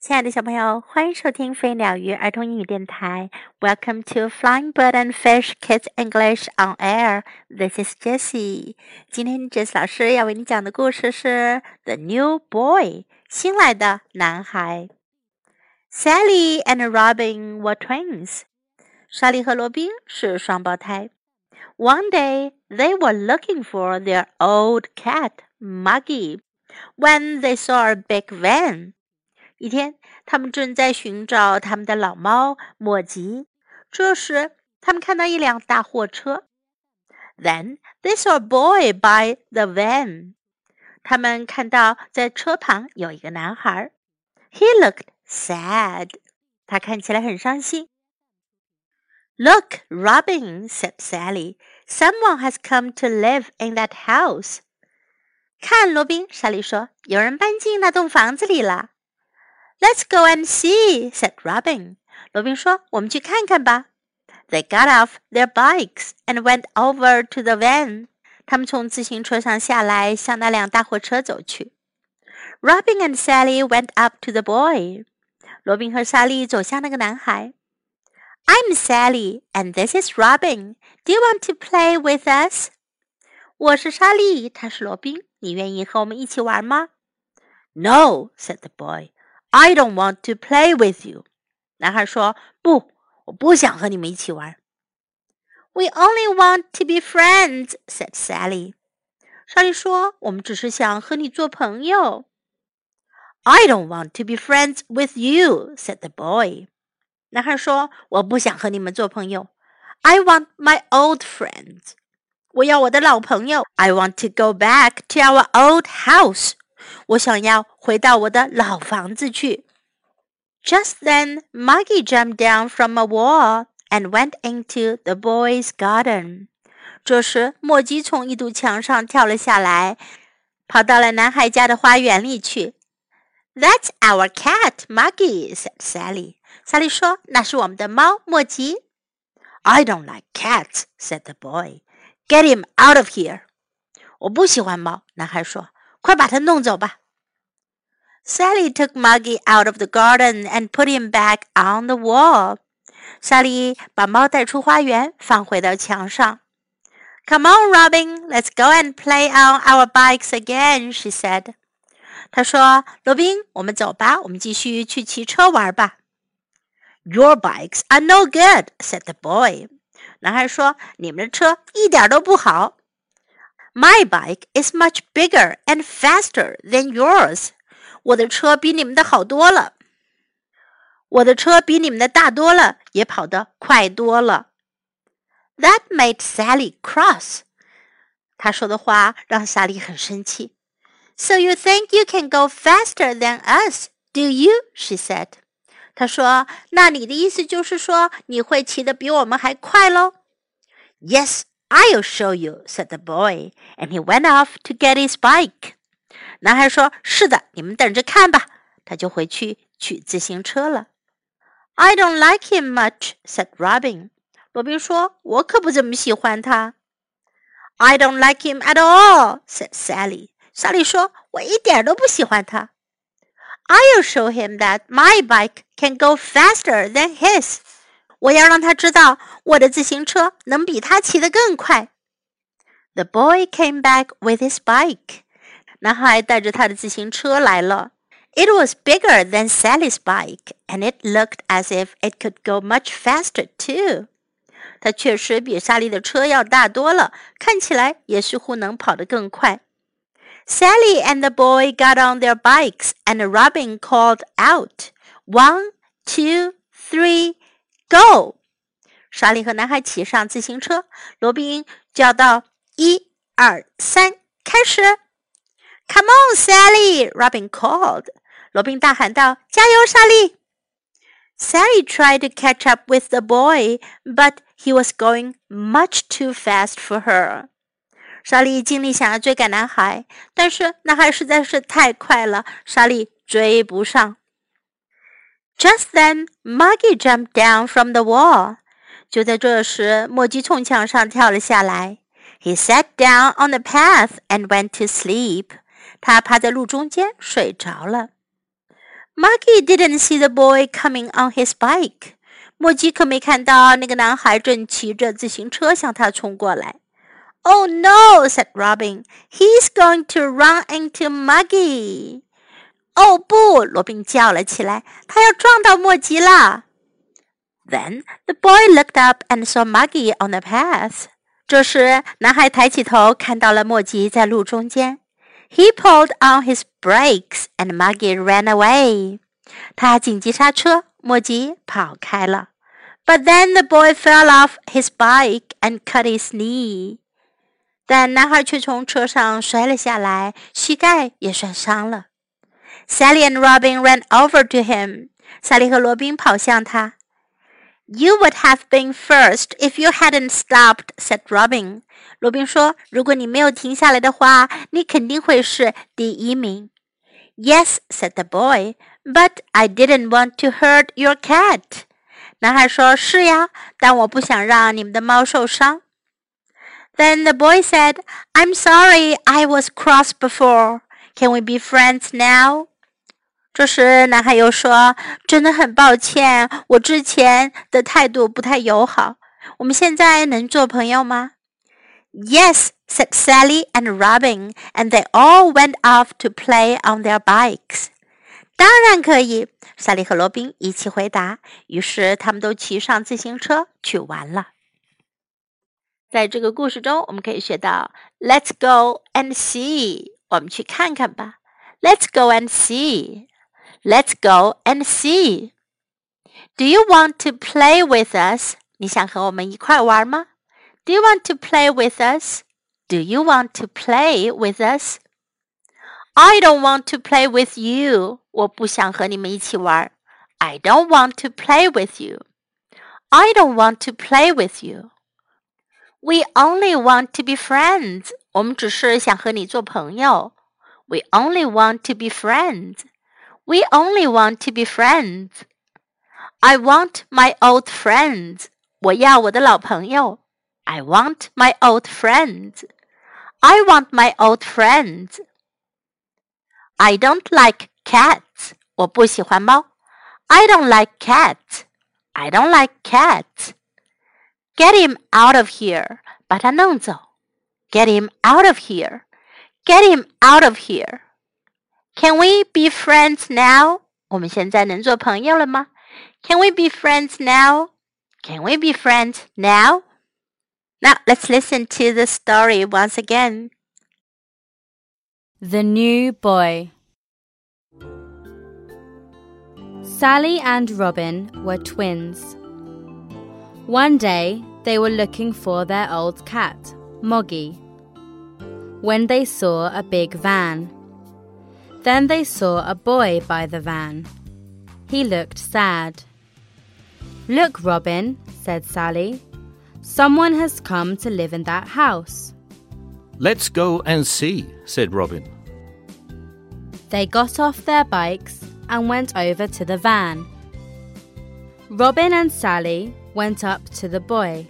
亲爱的小朋友，欢迎收听飞鸟鱼儿童英语电台。Welcome to Flying Bird and Fish Kids English on Air. This is Jessie. 今天 Jessie 老师要为你讲的故事是《The New Boy》新来的男孩。Sally and Robin were twins. 莎莉和罗宾是双胞胎。One day they were looking for their old cat Moggy when they saw a big van. 一天，他们正在寻找他们的老猫莫吉。这时，他们看到一辆大货车。Then they saw a boy by the van。他们看到在车旁有一个男孩。He looked sad。他看起来很伤心。Look, Robin said Sally. Someone has come to live in that house. 看，罗宾，莎莉说，有人搬进那栋房子里了。Let's go and see," said Robin. 罗宾说：“我们去看看吧。” They got off their bikes and went over to the van. 他们从自行车上下来，向那辆大货车走去。Robin and Sally went up to the boy. 罗宾和莎莉走向那个男孩。I'm Sally and this is Robin. Do you want to play with us? 我是莎莉，他是罗宾。你愿意和我们一起玩吗？No, said the boy. I don't want to play with you. 男孩说：“不，我不想和你们一起玩。” We only want to be friends," said Sally. 莎莉说：“我们只是想和你做朋友。” I don't want to be friends with you," said the boy. 男孩说：“我不想和你们做朋友。” I want my old friends. 我要我的老朋友。I want to go back to our old house. 我想要回到我的老房子去。Just then, Maggie jumped down from a wall and went into the boys' garden. 这时，莫吉从一堵墙上跳了下来，跑到了男孩家的花园里去。That's our cat, Maggie," said Sally. 莎莉说：“那是我们的猫，莫吉。” I don't like cats," said the boy. "Get him out of here." 我不喜欢猫，男孩说。快把它弄走吧。Sally took Moggy out of the garden and put him back on the wall. 莎莉把猫带出花园，放回到墙上。Come on, Robin, let's go and play on our bikes again, she said. 她说：“罗宾，我们走吧，我们继续去骑车玩吧。” Your bikes are no good, said the boy. 男孩说：“你们的车一点都不好。” My bike is much bigger and faster than yours. 我的车比你们的好多了。我的车比你们的大多了，也跑得快多了。That made Sally cross. 他说的话让莎莉很生气。So you think you can go faster than us, do you? She said. 他说：“那你的意思就是说你会骑得比我们还快喽？”Yes, I'll show you," said the boy, and he went off to get his bike. 男孩说：“是的，你们等着看吧。”他就回去取自行车了。I don't like him much," said Robin. 罗宾说：“我可不怎么喜欢他。” I don't like him at all," said Sally. 莎莉说：“我一点都不喜欢他。” I'll show him that my bike can go faster than his. 我要让他知道我的自行车能比他骑得更快。The boy came back with his bike. 男孩带着他的自行车来了。It was bigger than Sally's bike, and it looked as if it could go much faster too. 它确实比莎莉的车要大多了，看起来也似乎能跑得更快。Sally and the boy got on their bikes, and Robin called out, "One, two, three!" Go！莎莉和男孩骑上自行车，罗宾叫道：“一、二、三，开始！”Come on, Sally! Robin called. 罗宾大喊道：“加油，莎莉！” Sally tried to catch up with the boy, but he was going much too fast for her. 莎莉尽力想要追赶男孩，但是男孩实在是太快了，莎莉追不上。Just then, Moggy jumped down from the wall. 就在这时，莫基从墙上跳了下来。He sat down on the path and went to sleep. 他趴在路中间睡着了。Moggy didn't see the boy coming on his bike. 莫基可没看到那个男孩正骑着自行车向他冲过来。Oh no! said Robin. He's going to run into Moggy. 哦不，罗宾叫了起来，他要撞到莫吉了。Then the boy looked up and saw Maggie on the path. 这时，男孩抬起头，看到了莫吉在路中间。He pulled on his brakes and Maggie ran away. 他紧急刹车，莫吉跑开了。But then the boy fell off his bike and cut his knee. 但男孩却从车上摔了下来，膝盖也摔伤了。Sally and Robin ran over to him. 萨利和罗宾跑向他。You would have been first if you hadn't stopped," said Robin. 罗宾说：“如果你没有停下来的话，你肯定会是第一名。” Yes, said the boy, but I didn't want to hurt your cat. 男孩说：“是呀，但我不想让你们的猫受伤。” Then the boy said, "I'm sorry, I was cross before. Can we be friends now?" 这时，男孩又说：“真的很抱歉，我之前的态度不太友好。我们现在能做朋友吗？”Yes, said Sally and Robin, and they all went off to play on their bikes. 当然可以，萨利和罗宾一起回答。于是，他们都骑上自行车去玩了。在这个故事中，我们可以学到：“Let's go and see。”我们去看看吧。Let's go and see. Let's go and see. Do you want to play with us? 你想和我们一块玩吗？Do you want to play with us? Do you want to play with us? I don't want to play with you. 我不想和你们一起玩。I don't want to play with you. I don't want to play with you. We only want to be friends. 我们只是想和你做朋友。We only want to be friends. We only want to be friends. I want my old friends. 我要我的老朋友。I want my old friends. I want my old friends. I don't like cats. 我不喜欢猫。I don't like cats. I don't like cats. Get him out of here. 把他弄走。Get him out of here. Get him out of here. Can we be friends now? 我们现在能做朋友了吗？Can we be friends now? Can we be friends now? Now let's listen to the story once again. The New Boy Sally and Robin were twins. One day they were looking for their old cat, Moggy, when they saw a big van. Then they saw a boy by the van. He looked sad. Look, Robin, said Sally. Someone has come to live in that house. Let's go and see, said Robin. They got off their bikes and went over to the van. Robin and Sally went up to the boy.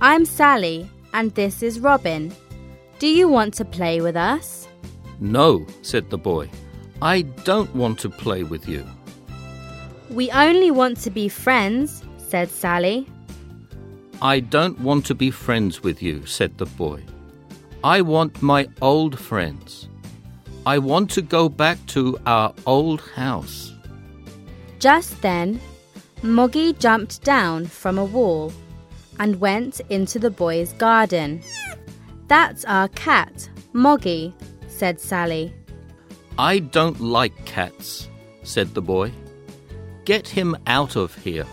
I'm Sally, and this is Robin. Do you want to play with us? No, said the boy. I don't want to play with you. We only want to be friends, said Sally. I don't want to be friends with you, said the boy. I want my old friends. I want to go back to our old house. Just then, Moggy jumped down from a wall and went into the boy's garden. That's our cat, Moggy, said Sally. I don't like cats, said the boy. Get him out of here.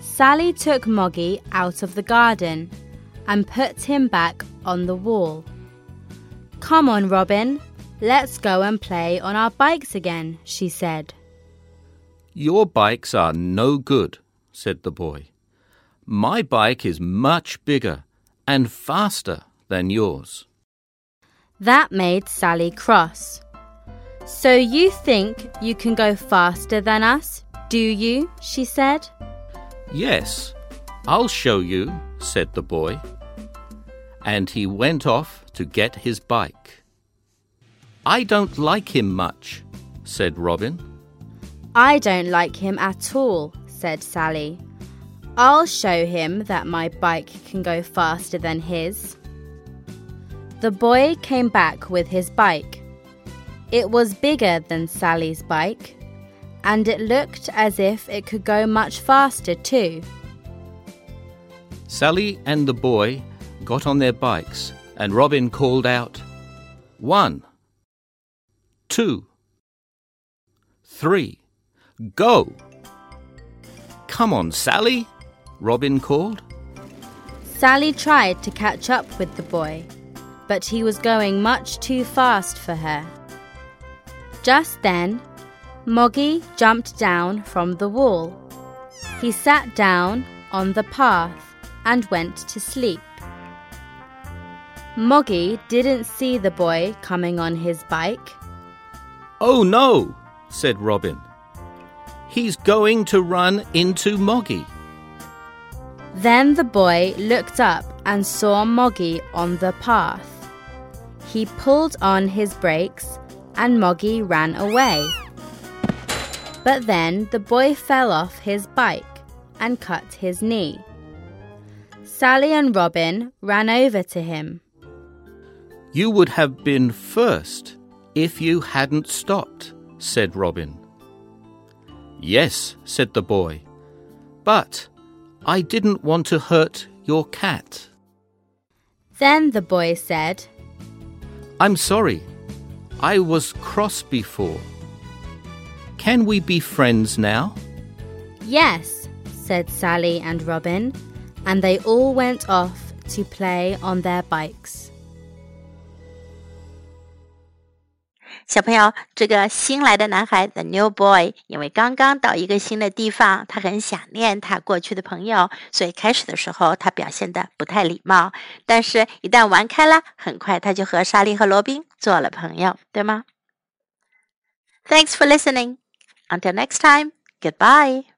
Sally took Moggy out of the garden and put him back on the wall. Come on, Robin, let's go and play on our bikes again, she said. Your bikes are no good, said the boy. My bike is much bigger and faster than yours. That made Sally cross. So you think you can go faster than us, do you? she said. Yes, I'll show you, said the boy. And he went off to get his bike. I don't like him much, said Robin. I don't like him at all, said Sally. I'll show him that my bike can go faster than his. The boy came back with his bike. It was bigger than Sally's bike, and it looked as if it could go much faster too. Sally and the boy got on their bikes, and Robin called out, One, two, three, go! Come on, Sally, Robin called. Sally tried to catch up with the boy, but he was going much too fast for her. Just then, Moggy jumped down from the wall. He sat down on the path and went to sleep. Moggy didn't see the boy coming on his bike. Oh no, said Robin. He's going to run into Moggy. Then the boy looked up and saw Moggy on the path. He pulled on his brakes and Moggy ran away. But then the boy fell off his bike and cut his knee. Sally and Robin ran over to him. You would have been first if you hadn't stopped, said Robin. Yes, said the boy, but I didn't want to hurt your cat. Then the boy said, I'm sorry. I was cross before. Can we be friends now? Yes, said Sally and Robin, and they all went off to play on their bikes. 小朋友，这个新来的男孩 The New Boy，因为刚刚到一个新的地方，他很想念他过去的朋友，所以开始的时候他表现的不太礼貌。但是，一旦玩开了，很快他就和莎莉和罗宾做了朋友，对吗？Thanks for listening. Until next time. Goodbye.